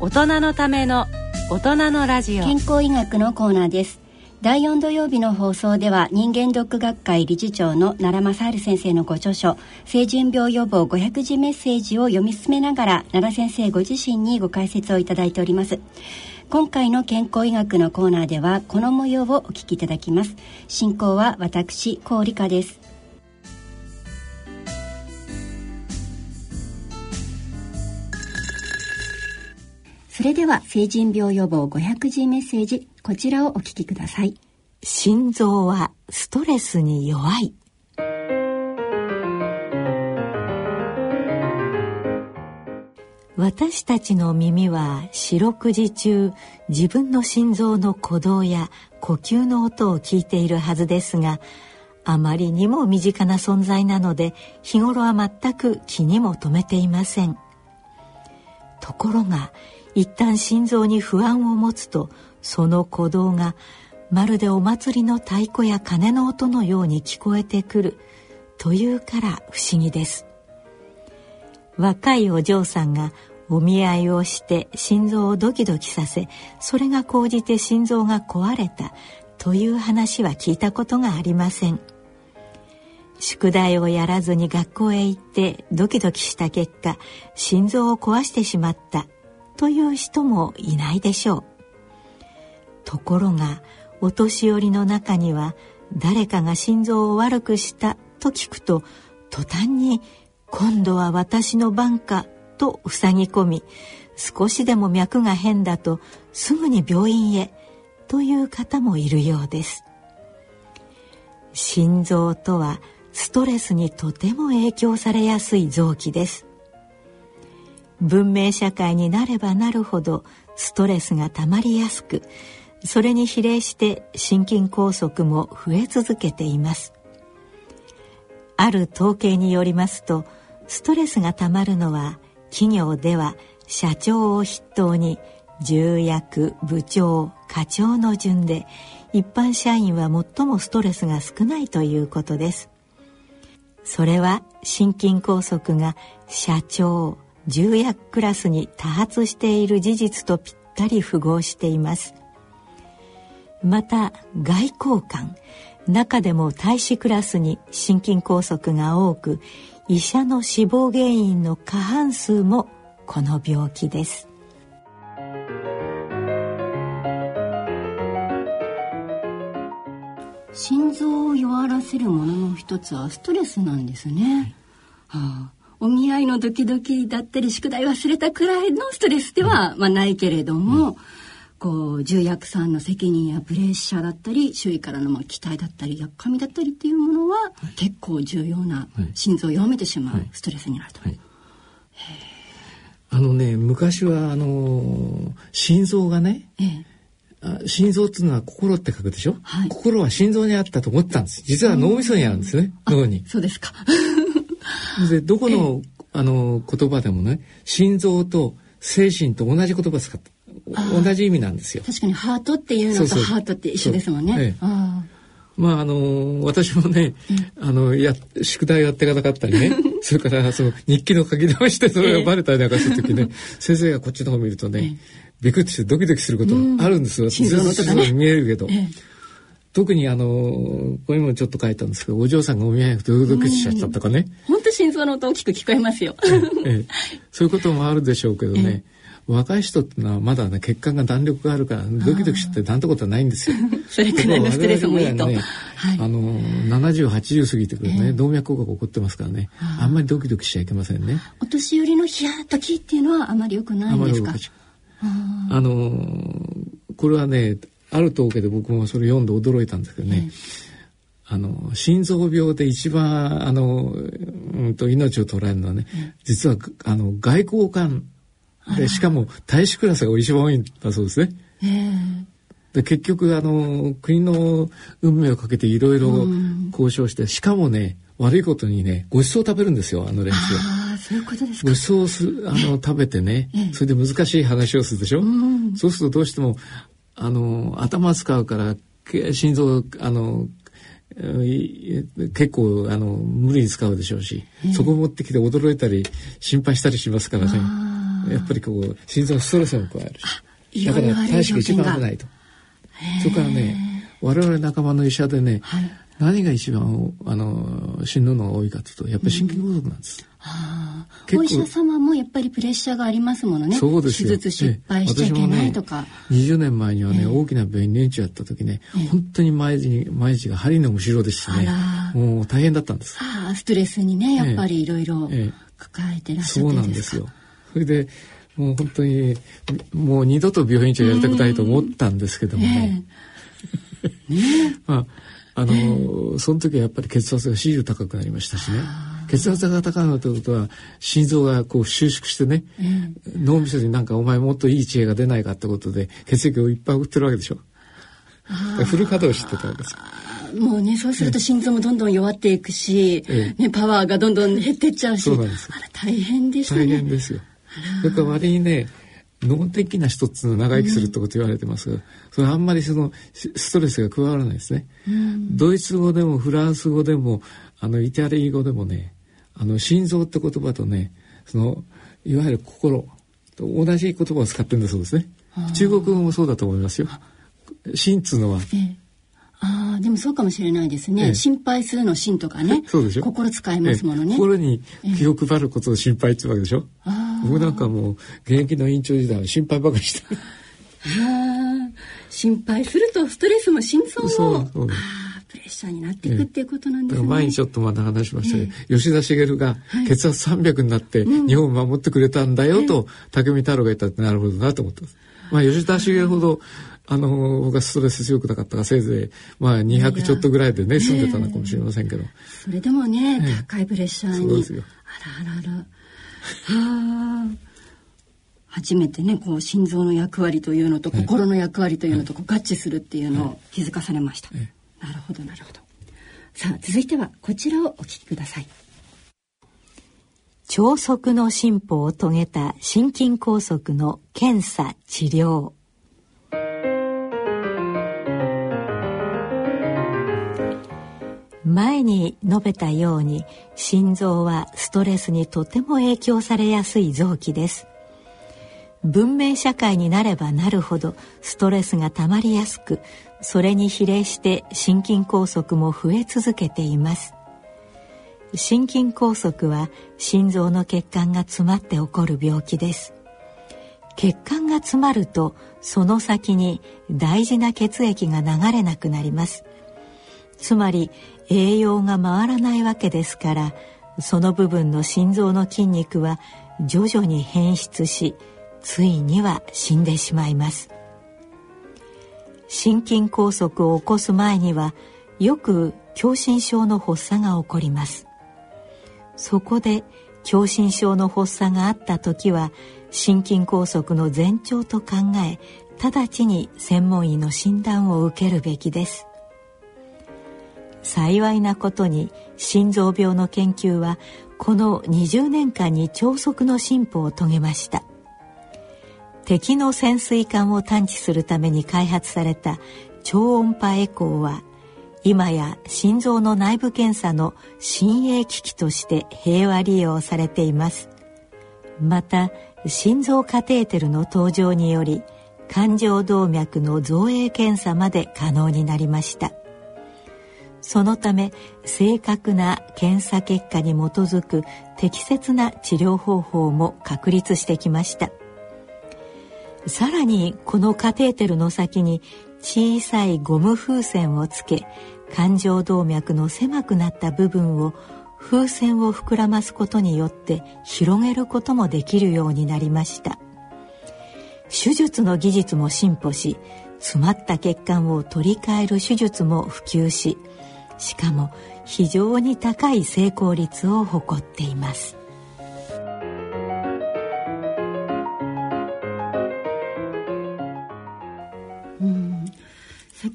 大人のための大人のラジオ。健康医学のコーナーです。第4土曜日の放送では人間ドック学会理事長の奈良正治先生のご著書「成人病予防500字メッセージ」を読み進めながら奈良先生ご自身にご解説をいただいております。今回の健康医学のコーナーではこの模様をお聞きいただきます。進行は私高理香です。それでは成人病予防500字メッセージこちらをお聞きください。心臓はストレスに弱い。私たちの耳は四六時中自分の心臓の鼓動や呼吸の音を聞いているはずですがあまりにも身近な存在なので日頃は全く気にも留めていません。ところが一旦心臓に不安を持つとその鼓動がまるでお祭りの太鼓や鐘の音のように聞こえてくるというから不思議です。若いお嬢さんがお見合いをして心臓をドキドキさせそれが高じて心臓が壊れたという話は聞いたことがありません。宿題をやらずに学校へ行ってドキドキした結果心臓を壊してしまった。という人もいないでしょう。ところがお年寄りの中には誰かが心臓を悪くしたと聞くと途端に今度は私の番かと塞ぎ込み少しでも脈が変だとすぐに病院へという方もいるようです。心臓とはストレスにとても影響されやすい臓器です。文明社会になればなるほどストレスがたまりやすくそれに比例して心筋梗塞も増え続けています。ある統計によりますとストレスがたまるのは企業では社長を筆頭に重役部長課長の順で一般社員は最もストレスが少ないということです。それは心筋梗塞が社長重役クラスに多発している事実とぴったり符合しています。また外交官中でも大使クラスに心筋梗塞が多く医者の死亡原因の過半数もこの病気です。心臓を弱らせるものの一つはストレスなんですね、はい、はあお見合いのドキドキだったり宿題忘れたくらいのストレスでは、まあ、ないけれども、うん、こう重役さんの責任やプレッシャーだったり周囲からのまあ期待だったりやっかみだったりっていうものは、はい、結構重要な心臓を弱めてしまうストレスになると。はい。あのね昔はあの心臓がね、ええ、心臓っていうのは心って書くでしょ、はい、心は心臓にあったと思ってたんです。実は脳みそにあるんですね、脳に。そうですかでどこのあの言葉でもね心臓と精神と同じ言葉使って同じ意味なんですよ。確かにハートっていうのとハートって一緒ですもんね。ええ、あまああの私もね、あのや宿題やっていかなかったりね それからその日記の書き直してそれがバレたりなんかする時ね、先生がこっちの方見るとね、びっくりしてドキドキすることがあるんですよ。心臓の音がね。見えるけど。特にあのここにもちょっと書いたんですけどお嬢さんがお見合いドキドキしちゃったとかね。本当心臓の音大きく聞こえますよ、ええ、そういうこともあるでしょうけどね、若い人ってのはまだね血管が弾力があるからドキドキしてなんてことはないんですよ。それくらいのストレスもいいと。ね、はい、あの70、80過ぎてくるね、えー、動脈硬化起こってますからね、あんまりドキドキしちゃいけませんね。お年寄りのヒヤッときっていうのはあまり良くないんですか？あのこれはねある統計で僕もそれ読んで驚いたんですけどね、えー、あの心臓病で一番あの、うんと、命を取られるのはね、うん、実はあの外交官。でしかも大使クラスが一番多いんだそうですね。えー、で結局あの国の運命をかけていろいろ交渉して、しかもね悪いことにねご馳走食べるんですよあの連中。は。あそういうことですか。ご馳走すあの食べてね、それで難しい話をするでしょ？うそうするとどうしてもあの頭使うから心臓あの結構あの無理に使うでしょうし、そこを持ってきて驚いたり心配したりしますからね。やっぱりこう心臓のストレスも加えるし。だから大使が一番危ないと。それからね我々仲間の医者でね、はい。何が一番あの死ぬのが多いかというとやっぱり心筋梗塞なんです、お医者様もやっぱりプレッシャーがありますものね。そうですよ。手術失敗しちゃいけないとか、ね、20年前にはね、大きな病院に年中やった時ね、本当に毎日に毎日が針の後ろでしてね。もう大変だったんです。ああストレスにねやっぱりいろいろええ。抱えてらっしゃそうってなんですよ。それでもう本当にもう二度と病院長やりたくないと思ったんですけどもね、まああの、その時はやっぱり血圧が始終高くなりましたしね血圧が高くなるということは心臓がこう収縮してね、脳みそになんかお前もっといい知恵が出ないかってことで血液をいっぱい送ってるわけでしょ。フル稼働してたわけですよ。もうねそうすると心臓もどんどん弱っていくし、えね、パワーがどんどん減ってっちゃうしそうなんですあら大変でしたね大変ですよ。それから割にね脳的な人っていうのは長生きするってこと言われてますが、それあんまりそのスストレスが加わらないですね。ドイツ語でもフランス語でもあのイタリア語でもねあの心臓って言葉とねそのいわゆる心と同じ言葉を使ってるんだそうですね。中国語もそうだと思いますよ。心っつうのは。ええ。ああでもそうかもしれないですね、ええ。心配するの心とかね。そうでしょ。心使いますものね。ええ。心に気を配ることを心配っていうわけでしょ、あ僕なんかもう現役の院長時代は心配ばかりして心配するとストレスも心臓も。そうそうプレッシャーになっていくっていうことなんですね、前にちょっとまだ話しましたけど、吉田茂が血圧300になって日本を守ってくれたんだよと武見太郎が言ったってなるほどなと思ってます。まあ吉田茂ほどあの僕はストレス強くなかったからせいぜいまあ200ちょっとぐらいでね住んでたのかもしれませんけど、それでもね、ええ。高いプレッシャーに。そうですよ。あらあらあら。はあ。初めてねこう心臓の役割というのと心の役割というのとこう合致するっていうのを気づかされました、えなるほどなるほど。さあ続いてはこちらをお聞きください。超速の進歩を遂げた心筋梗塞の検査治療。前に述べたように心臓はストレスにとても影響されやすい臓器です。文明社会になればなるほどストレスがたまりやすくそれに比例して心筋梗塞も増え続けています。心筋梗塞は心臓の血管が詰まって起こる病気です。血管が詰まるとその先に大事な血液が流れなくなります。つまり栄養が回らないわけですからその部分の心臓の筋肉は徐々に変質しついには死んでしまいます。心筋梗塞を起こす前にはよく狭心症の発作が起こります。そこで狭心症の発作があった時は心筋梗塞の前兆と考え直ちに専門医の診断を受けるべきです。幸いなことに心臓病の研究はこの20年間に超速の進歩を遂げました。敵の潜水艦を探知するために開発された超音波エコーは今や心臓の内部検査の親衛機器として平和利用されています。また心臓カテーテルの登場により冠状動脈の造影検査まで可能になりました。そのため正確な検査結果に基づく適切な治療方法も確立してきました。さらにこのカテーテルの先に小さいゴム風船をつけ冠状動脈の狭くなった部分を風船を膨らますことによって広げることもできるようになりました。手術の技術も進歩し詰まった血管を取り替える手術も普及ししかも非常に高い成功率を誇っています。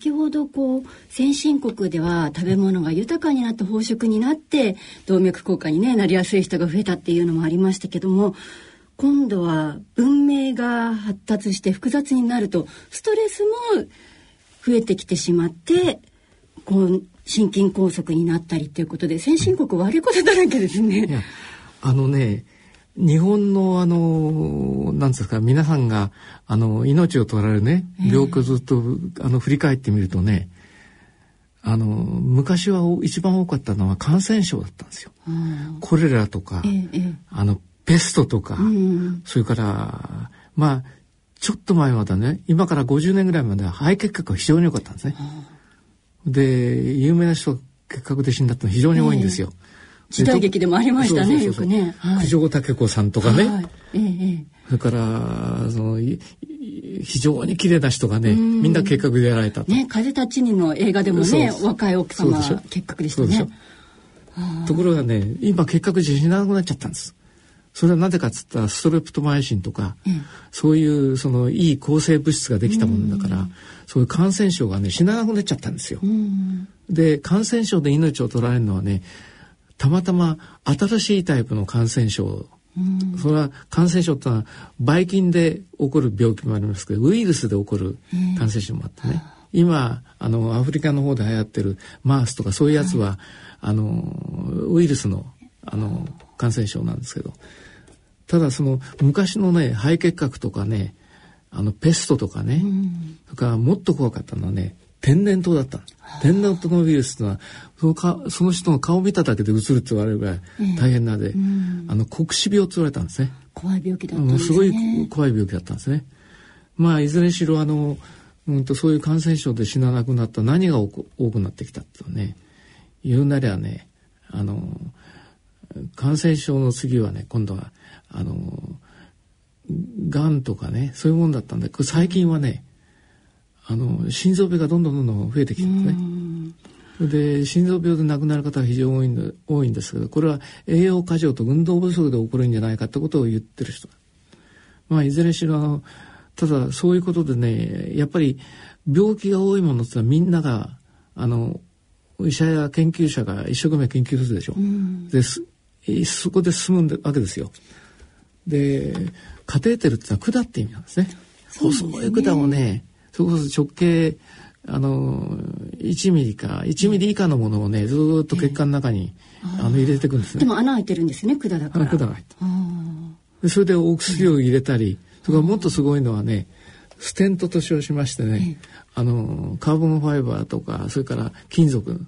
先ほどこう先進国では食べ物が豊かになって飽食になって動脈硬化に、ね、なりやすい人が増えたっていうのもありましたけども今度は文明が発達して複雑になるとストレスも増えてきてしまってこう心筋梗塞になったりということで先進国悪いことだらけですね。あのね日本のあのなんですか皆さんがあの命を取られるね病気をずっと、あの振り返ってみるとねあの昔は一番多かったのは感染症だったんですよ。コレラとか、あのペストとか、それからまあちょっと前までね今から50年ぐらいまでは肺結核が非常に良かったんですね。で有名な人が結核で死んだって非常に多いんですよ。時代劇でもありましたね、よくね。九条武子さんとかね。はい。ええ、それから、その、非常に綺麗な人がね、みんな結核でやられたね、風立ちにの映画でもね、若い奥様結核でしたね。ところがね、今結核自信なくなっちゃったんです。それはなぜかっつったらストレプトマイシンとか、うん、そういうそのいい抗生物質ができたものだから、うん、そういう感染症がね死ななくなっちゃったんですよ。うん、で感染症で命を取られるのはねたまたま新しいタイプの感染症。それは感染症ってのはばい菌で起こる病気もありますけどウイルスで起こる感染症もあってね、今あのアフリカの方で流行ってるマースとかそういうやつは、はい、あのウイルスのあの感染症なんですけど。ただその昔のね肺結核とかねあのペストとかね、それからもっと怖かったのはね天然痘だった。天然痘のウイルスというのはそのかその人の顔を見ただけでうつるって言われるぐらい大変なで、えーうん、あの黒死病って言われたんですね。怖い病気だったんですね。すごい怖い病気だったんですね。まあいずれにしろあの、うんと、そういう感染症で死ななくなった何が多くなってきたってね言うなりゃねあの感染症の次はね今度はあのがんとかねそういうもんだったんで最近はね、あの心臓病がどんどんどんどん増えてきてるんですね。で心臓病で亡くなる方が非常に多いんで多いんですけどこれは栄養過剰と運動不足で起こるんじゃないかってことを言ってる人まあいずれにしろただそういうことでねやっぱり病気が多いものってのはみんながあの医者や研究者が一生懸命研究するでしょ。うですそこで進むわけですよ。でカテーテルってのは管って意味なんですね。細い管をねそれこそ直径あの1ミリか1ミリ以下のものをねずっと血管の中に、えー、あの入れていくんですね。でも穴開いてるんですね管だから。管が開いてそれでお薬を入れたり、それからもっとすごいのはねステントと称しましてね、えー、あのカーボンファイバーとかそれから金属。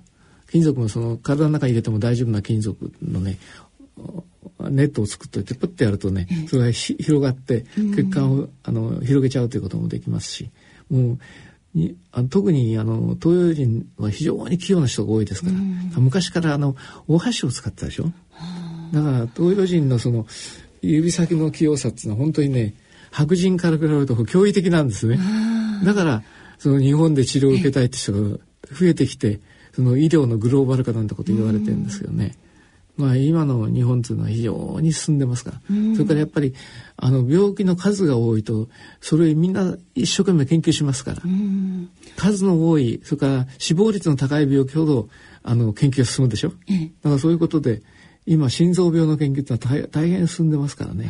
金属もその体の中に入れても大丈夫な金属のねネットを作っといてプッてやるとね、それが広がって血管をあの広げちゃうということもできますしもうにあ特にあの東洋人は非常に器用な人が多いですから、昔からあのお箸を使ったでしょ？だから東洋人のその指先の器用さっていうのは本当にね白人から比べると驚異的なんですね。だからその日本で治療を受けたいって人が増えてきてその医療のグローバル化なんてこと言われてるんですけどね、まあ、今の日本というのは非常に進んでますから、それからやっぱりあの病気の数が多いとそれみんな一生懸命研究しますから、数の多いそれから死亡率の高い病気ほどあの研究が進むでしょ、だからそういうことで今心臓病の研究ってのは大変進んでますからね。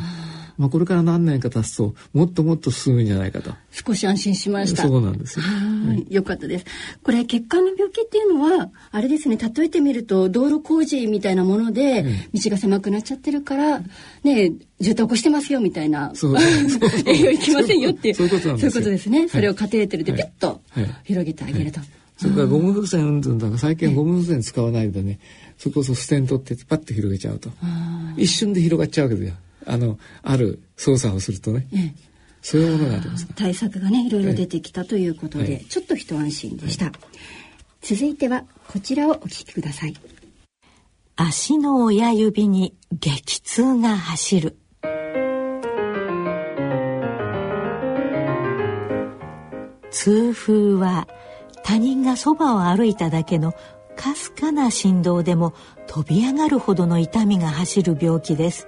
まあ、これから何年か経つともっともっと進むんじゃないかと。少し安心しました。そうなんですよ、はい、よかったです。これ血管の病気っていうのはあれですね例えてみると道路工事みたいなもので、道が狭くなっちゃってるからね渋滞起こしてますよみたいな。そう 営業行きませんよっていう。そういうことなんですそういうことですね、それをカテーテルでピュッと広げてあげると、それからゴム風船運動とか最近はゴム風船使わないでね、そこそステントってパッと広げちゃうと。一瞬で広がっちゃうわけですよあのある操作をするとね、ええ、そういうものがあります対策がねいろいろ出てきたということで、ちょっと一安心でした、はい、続いてはこちらをお聞きください。足の親指に激痛が走る。痛風は他人がそばを歩いただけのかすかな振動でも飛び上がるほどの痛みが走る病気です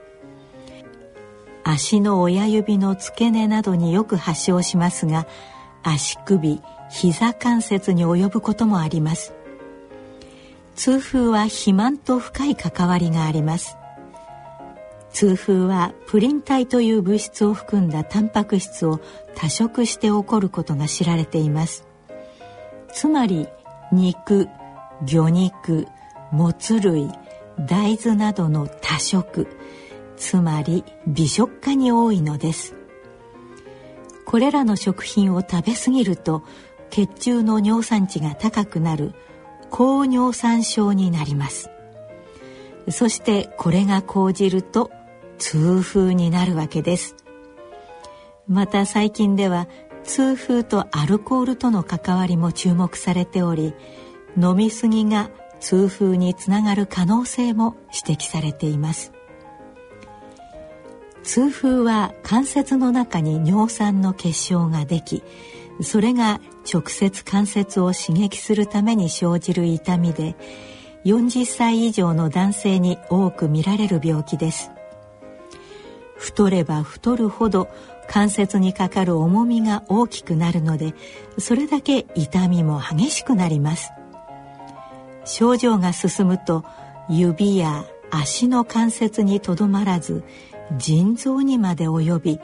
足の親指の付け根などによく発症しますが足首膝関節に及ぶこともあります。痛風は肥満と深い関わりがあります。痛風はプリン体という物質を含んだタンパク質を多食して起こることが知られています。つまり肉魚肉もつ類大豆などの多食つまり美食家に多いのです。これらの食品を食べ過ぎると血中の尿酸値が高くなる高尿酸症になります。そしてこれが講じると痛風になるわけです。また最近では痛風とアルコールとの関わりも注目されており飲み過ぎが痛風につながる可能性も指摘されています。痛風は関節の中に尿酸の結晶ができそれが直接関節を刺激するために生じる痛みで40歳以上の男性に多く見られる病気です。太れば太るほど関節にかかる重みが大きくなるのでそれだけ痛みも激しくなります。症状が進むと指や足の関節にとどまらず腎臓にまで及び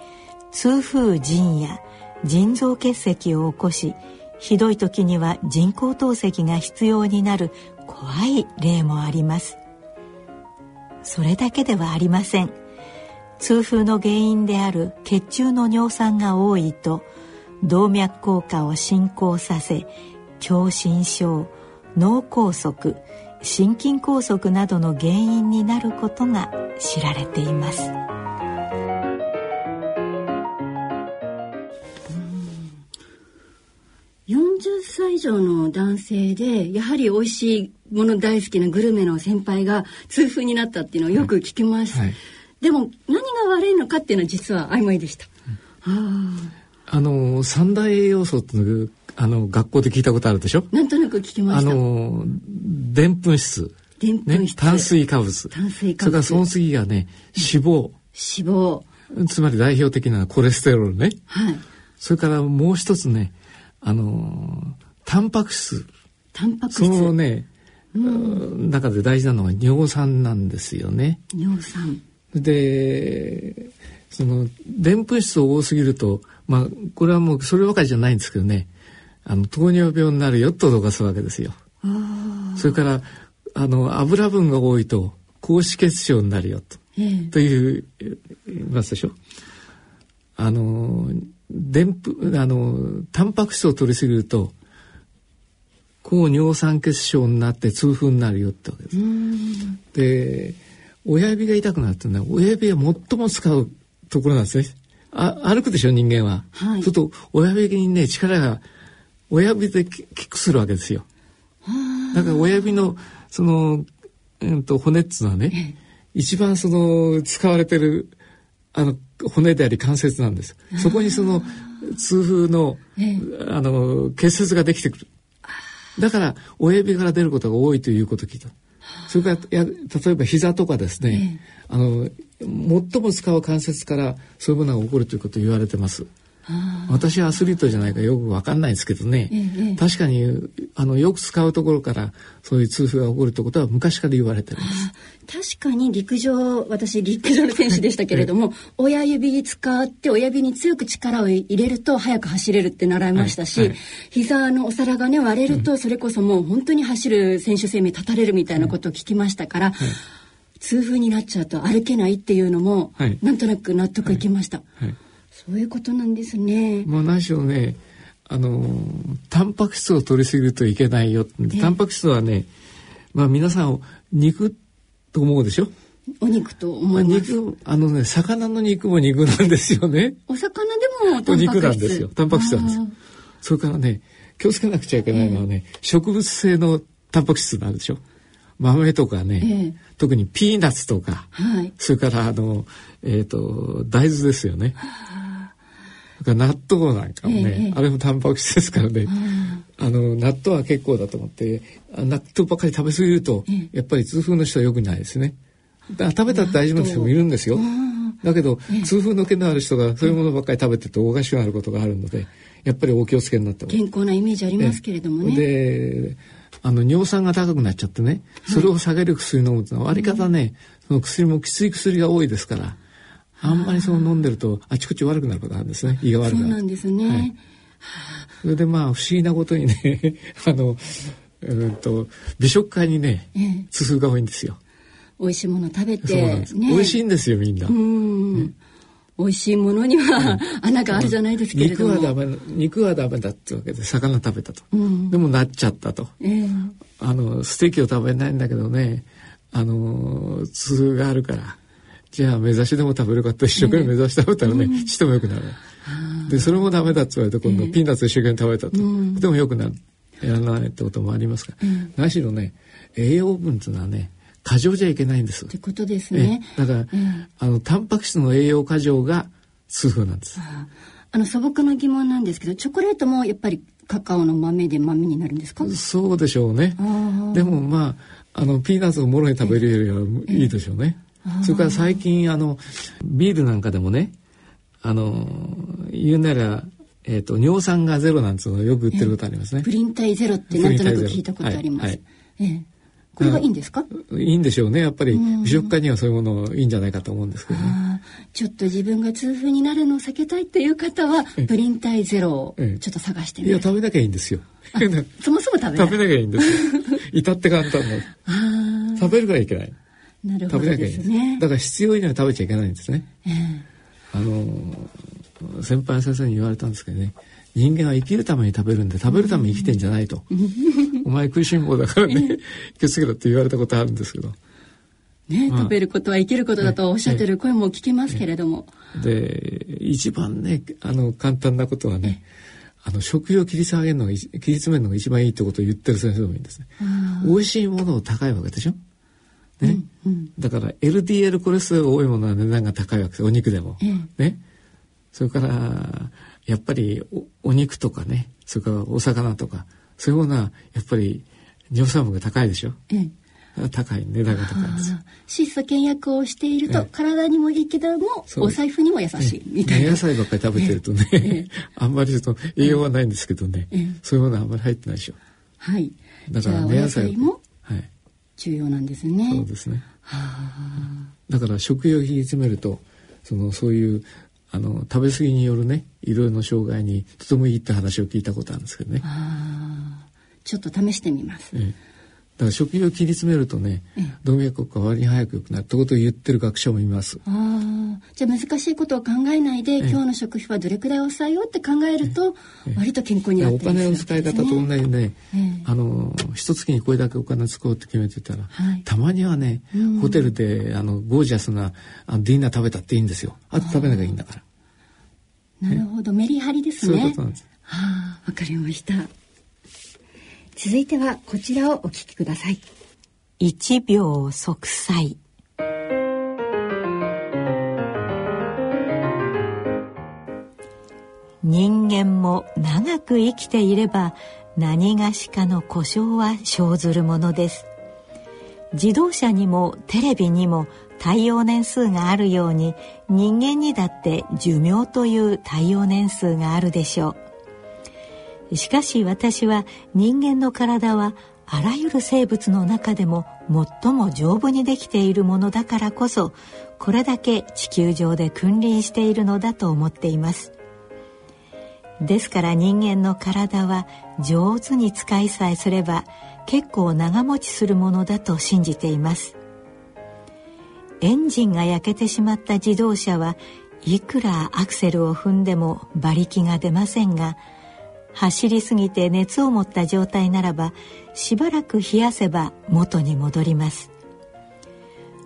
痛風腎や腎臓結石を起こしひどい時には人工透析が必要になる怖い例もありますそれだけではありません痛風の原因である血中の尿酸が多いと動脈硬化を進行させ狭心症脳梗塞心筋梗塞などの原因になることが知られています。上の男性でやはり美味しいもの大好きなグルメの先輩が痛風になったっていうのをよく聞きます、はい。はい、でも何が悪いのかっていうのは実は曖昧でした、うん、あの三大栄養素っていうあの学校で聞いたことあるでしょ？なんとなく聞きました。あのでんぷん質。でんぷん質、ね、炭水化物。炭水化物。それからその次がね脂肪。脂肪。つまり代表的なコレステロールね。はい。それからもう一つねあのタンパク質。タンパク質。そのね、うん、中で大事なのは尿酸なんですよね。尿酸。でそのでんぷん質多すぎるとまあこれはもうそればかりじゃないんですけどね。あの糖尿病になるよと脅かすわけですよ。それからあの油分が多いと高脂血症になるよと,、という言いますでしょ。あのでんぷあのタンパク質を取りすぎると高尿酸血症になって痛風になるよってわけです。で親指が痛くなるってのは親指が最も使うところなんですね。あ歩くでしょ人間は。はい、そうすると親指にね力が親指でキックするわけですよ。だから親指のその、うんと、骨っつうのはね、一番その使われてるあの骨であり関節なんです。そこにその痛風の、あの結節ができてくる。だから親指から出ることが多いということを聞いた。それからや例えば膝とかですね、あの最も使う関節からそういうものが起こるということを言われてます。私はアスリートじゃないかよく分かんないですけどね、ええ、確かにあのよく使うところからそういう痛風が起こるってことは昔から言われてるんです確かに陸上私陸上の選手でしたけれども 親指使って親指に強く力を入れると速く走れるって習いましたし、はいはい、膝のお皿がね割れるとそれこそもう本当に走る選手生命立たれるみたいなことを聞きましたから、はい。痛風になっちゃうと歩けないっていうのも、はい、なんとなく納得いきました。はいはい、そういうことなんですね。まあ何しろね、あのタンパク質を取りすぎるといけないよ。タンパク質はね、まあ皆さん肉と思うでしょ？お肉と思います。肉あのね魚の肉も肉なんですよね。お魚でもタンパク質。肉なんですよ。タンパク質なんですよ。それからね気をつけなくちゃいけないのはね、えー、植物性のタンパク質なんでしょ。豆とかね、えー、特にピーナッツとか、はい、それからあのえっ、ー、と大豆ですよね。納豆なんかもね、ええ、あれもタンパク質ですからね、あの納豆は結構だと思って納豆ばっかり食べ過ぎると、やっぱり痛風の人は良くないですね。食べたら大丈夫な人もいるんですよ。だけど、痛風の気のある人がそういうものばっかり食べてるとおかしくなることがあるのでやっぱりお気をつけになって健康なイメージありますけれどもね。であの尿酸が高くなっちゃってねそれを下げる薬飲むというのは割り方ね、その薬もきつい薬が多いですから。あんまりそう飲んでるとあちこち悪くなることあるんですね。胃が悪くなる。そうなんですね、はい、それでまあ不思議なことにね あのうんと美食家にね痛風が多いんですよ。美味しいもの食べてなんです、美味しいんですよみんな、うん。美味しいものには穴があるじゃないですけれども。肉はダメ肉はダメだってわけで魚食べたと、うん。でもなっちゃったと。ええ。あのステーキを食べないんだけどねあの痛があるからじゃあ目指しでも食べるかって一生懸命目指し食べたらね、ちっともよくなる。でそれもダメだって言われて今度ピーナッツ一生懸命食べたと、でもよくなる。やらないってこともありますから、何しろね栄養分っていうのはね過剰じゃいけないんです。ってことですえね。えだから、あのタンパク質の栄養過剰が痛風なんです。あの素朴な疑問なんですけど、チョコレートもやっぱりカカオの豆で豆になるんですか？そうでしょうね。あでもまああのピーナッツをもろに食べるよりはいいでしょうねそれから最近あのビールなんかでもねあの言うなら、えー、と尿酸がゼロなんていうのをよく言ってることありますね。プリン体ゼロってなんとなく聞いたことあります。はいええ。これはいいんですか？いいんでしょうねやっぱり。美食家にはそういうものいいんじゃないかと思うんですけどね。ちょっと自分が痛風になるのを避けたいという方はプリン体ゼロをええ。ちょっと探していみる。や食べなきゃいいんですよ。そもそも食べない。食べなきゃいいんですよ。至って簡単なあ食べるからいけない。あ、なるほどですね。だから必要以上に食べちゃいけないんですね。ええ。あの先輩先生に言われたんですけどね。人間は生きるために食べるんで食べるために生きてんじゃないと。お前食いしん坊だからね気をつけろって言われたことあるんですけど。ね、まあ。食べることは生きることだとおっしゃってる声も聞けますけれども。で一番ねあの簡単なことはねあの食用切り下げるのが一切り詰めるのが一番いいってことを言ってる先生もいるんですね。美味しいものを高いわけでしょ？ね、だから LDL コレステロール多いものは値段が高いわけですお肉でも、ええ。ね。それからやっぱりおお肉とかね。それからお魚とか。そういうものはやっぱり尿酸分が高いでしょ。ええ。高い値段が高いんです質素倹約をしているとええ。体にもいいけどもお財布にも優しいみたいな。野菜ばっかり食べてるとね、あんまりその栄養はないんですけどね、ええ。そういうものはあんまり入ってないでしょ。はい。だからじゃあお野菜もはい重要なんですね。そうですね。だから食用を切り詰めるとそのそういうあの食べ過ぎによるねいろいろな障害にとてもいいって話を聞いたことあるんですけどね、ああ。ちょっと試してみます。ええだから食用を切り詰めるとね、動脈硬化割に早く良くなるってことを言ってる学者もいます。ああじゃあ難しいことを考えないで、今日の食費はどれくらい抑えようって考えると、割と健康になってお金の使い方と同じね、ええ。あの一月にこれだけお金使おうって決めてたら、はい。たまにはね、ホテルであのゴージャスなあのディナー食べたっていいんですよ。あと食べなきゃいいんだから。なるほど。メリハリですそういうねことなんです。はあわかりました続いてはこちらをお聞きください。一秒息災人間も長く生きていれば何がしかの故障は生ずるものです。自動車にもテレビにも耐用年数があるように人間にだって寿命という耐用年数があるでしょう。しかし私は人間の体はあらゆる生物の中でも最も丈夫にできているものだからこそこれだけ地球上で君臨しているのだと思っています。ですから人間の体は上手に使いさえすれば結構長持ちするものだと信じています。エンジンが焼けてしまった自動車はいくらアクセルを踏んでも馬力が出ませんが走りすぎて熱を持った状態ならばしばらく冷やせば元に戻ります。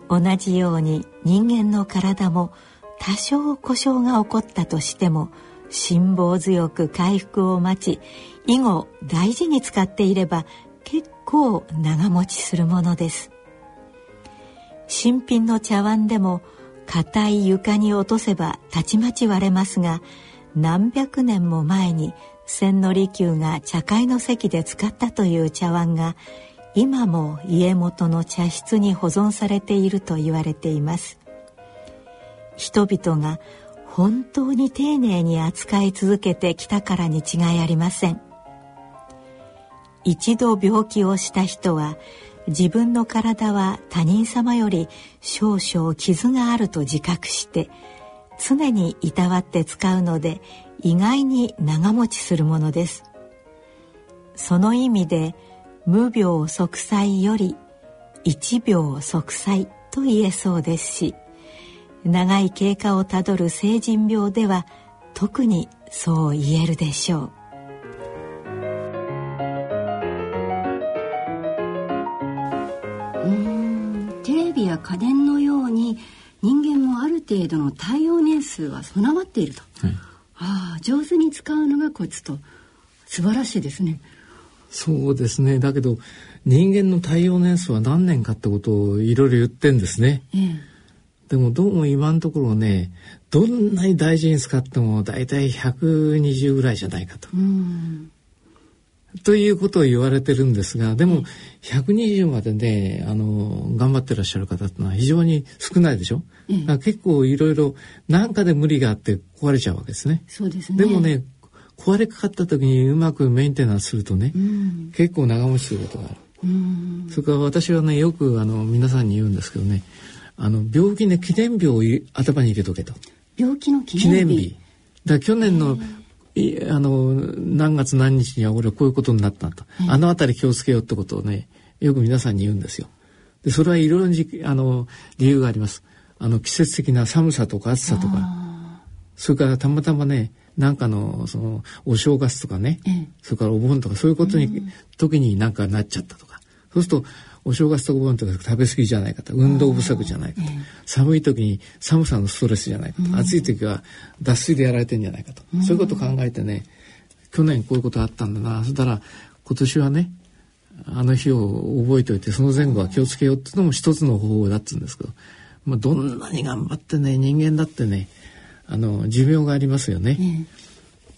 同じように人間の体も多少故障が起こったとしても辛抱強く回復を待ち以後大事に使っていれば結構長持ちするものです。新品の茶碗でも硬い床に落とせばたちまち割れますが何百年も前に千利休が茶会の席で使ったという茶碗が今も家元の茶室に保存されていると言われています。人々が本当に丁寧に扱い続けてきたからに違いありません。一度病気をした人は自分の体は他人様より少々傷があると自覚して常にいたわって使うので意外に長持ちするものです。その意味で無病息災より一秒息災と言えそうですし長い経過をたどる成人病では特にそう言えるでしょう。うんテレビや家電のように人間もある程度の対応年数は備わっていると、はい、ああ上手に使うのがコツと。素晴らしいですね。そうですね。だけど人間の対応年数は何年かってことをいろいろ言ってんですね、ええ、でもどうも今のところねどんなに大事に使っても大体120ぐらいじゃないかと。ということを言われてるんですがでも120までねあの頑張ってらっしゃる方ってのは非常に少ないでしょ、うん、結構いろいろ何かで無理があって壊れちゃうわけですね。そうですね。でもね壊れかかった時にうまくメンテナンスするとね、うん、結構長持ちすることがある。うん、それから私はねよくあの皆さんに言うんですけどねあの病気で記念日を頭に入れとけと。病気の記念日。だ去年のあの何月何日には俺はこういうことになったと、あの辺り気をつけようってことをねよく皆さんに言うんですよ。でそれはいろいろあの理由があります。あの季節的な寒さとか暑さとか。それからたまたまねなんかのそのお正月とかね、それからお盆とかそういうことに、時になんかなっちゃったとか。そうするとお正月とかお盆とか食べ過ぎじゃないかと運動不足じゃないかと、寒い時に寒さのストレスじゃないかと、暑い時は脱水でやられてんじゃないかと、そういうことを考えてね去年こういうことあったんだな。そしたら今年はねあの日を覚えておいてその前後は気をつけようっていうのも一つの方法だっつうんですけど、まあ、どんなに頑張ってね人間だってねあの寿命がありますよね。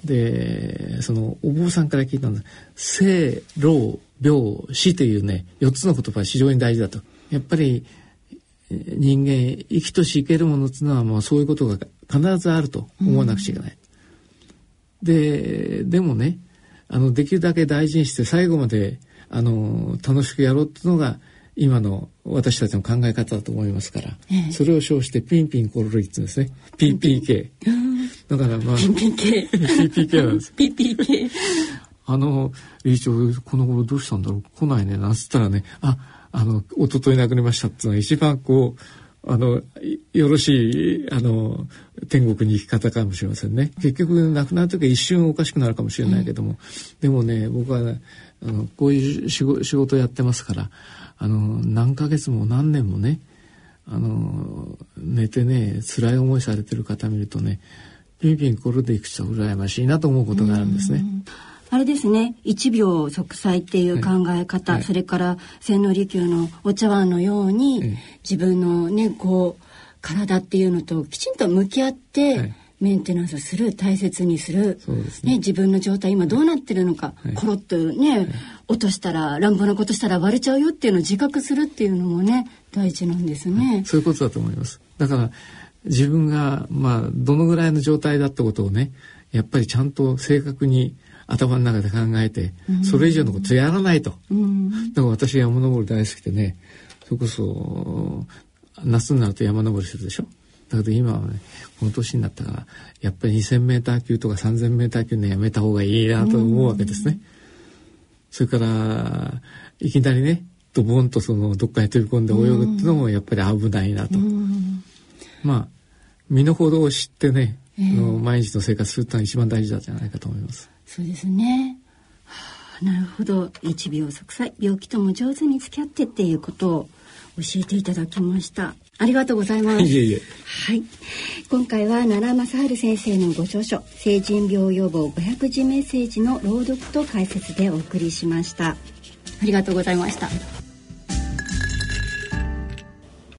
でそのお坊さんから聞いたんです生老病死というね4つの言葉は非常に大事だと。やっぱり人間生きとし生けるものっていうのはもうそういうことが必ずあると思わなくちゃいけない。うん、ででもねあのできるだけ大事にして最後まであの楽しくやろうっていうのが今の私たちの考え方だと思いますから、ええ、それを称してピンピンコロリって言うんですね。PPK だからまあ PPK PPK なんです。PPK あの、理事長、この頃どうしたんだろう?来ないね。なんつったらね、あ、あの、一昨日亡くなりましたっていうのが一番こう、あの、よろしい、あの、天国に行き方かもしれませんね。結局、亡くなる時は一瞬おかしくなるかもしれないけども、うん、でもね、僕は、ね、あの、こういう仕事やってますから、あの、何ヶ月も何年もね、あの、寝てね、辛い思いされてる方見るとね、ピンピンこれでいくと羨ましいなと思うことがあるんですね。うんあれですね。一秒息災っていう考え方、はい、それから千利休のお茶碗のように、はい、自分のねこう体っていうのときちんと向き合って、はい、メンテナンスする大切にする。ね、ね、自分の状態今どうなってるのか、コロッとね、落としたら乱暴なことしたら割れちゃうよっていうのを自覚するっていうのもね大事なんですね。そういうことだと思います。だから自分がまあどのぐらいの状態だったことをねやっぱりちゃんと正確に頭の中で考えて、それ以上のことやらないと。うん、だから私山登り大好きでね、それこそ、夏になると山登りするでしょ？だけど今はね、この年になったから、やっぱり2000メーター級とか3000メーター級ね、やめた方がいいなと思うわけですね。それから、いきなりね、ドボンとそのどっかに飛び込んで泳ぐっていうのもやっぱり危ないなと。まあ、身の程を知ってね、えー、毎日の生活するってのは一番大事だじゃないかと思います。そうですね。はあ、なるほど。一病息災、病気とも上手に付き合ってっていうことを教えていただきました。ありがとうございます。いえいえ。はい。今回は奈良正治先生のご著書、成人病予防500字メッセージの朗読と解説でお送りしました。ありがとうございました。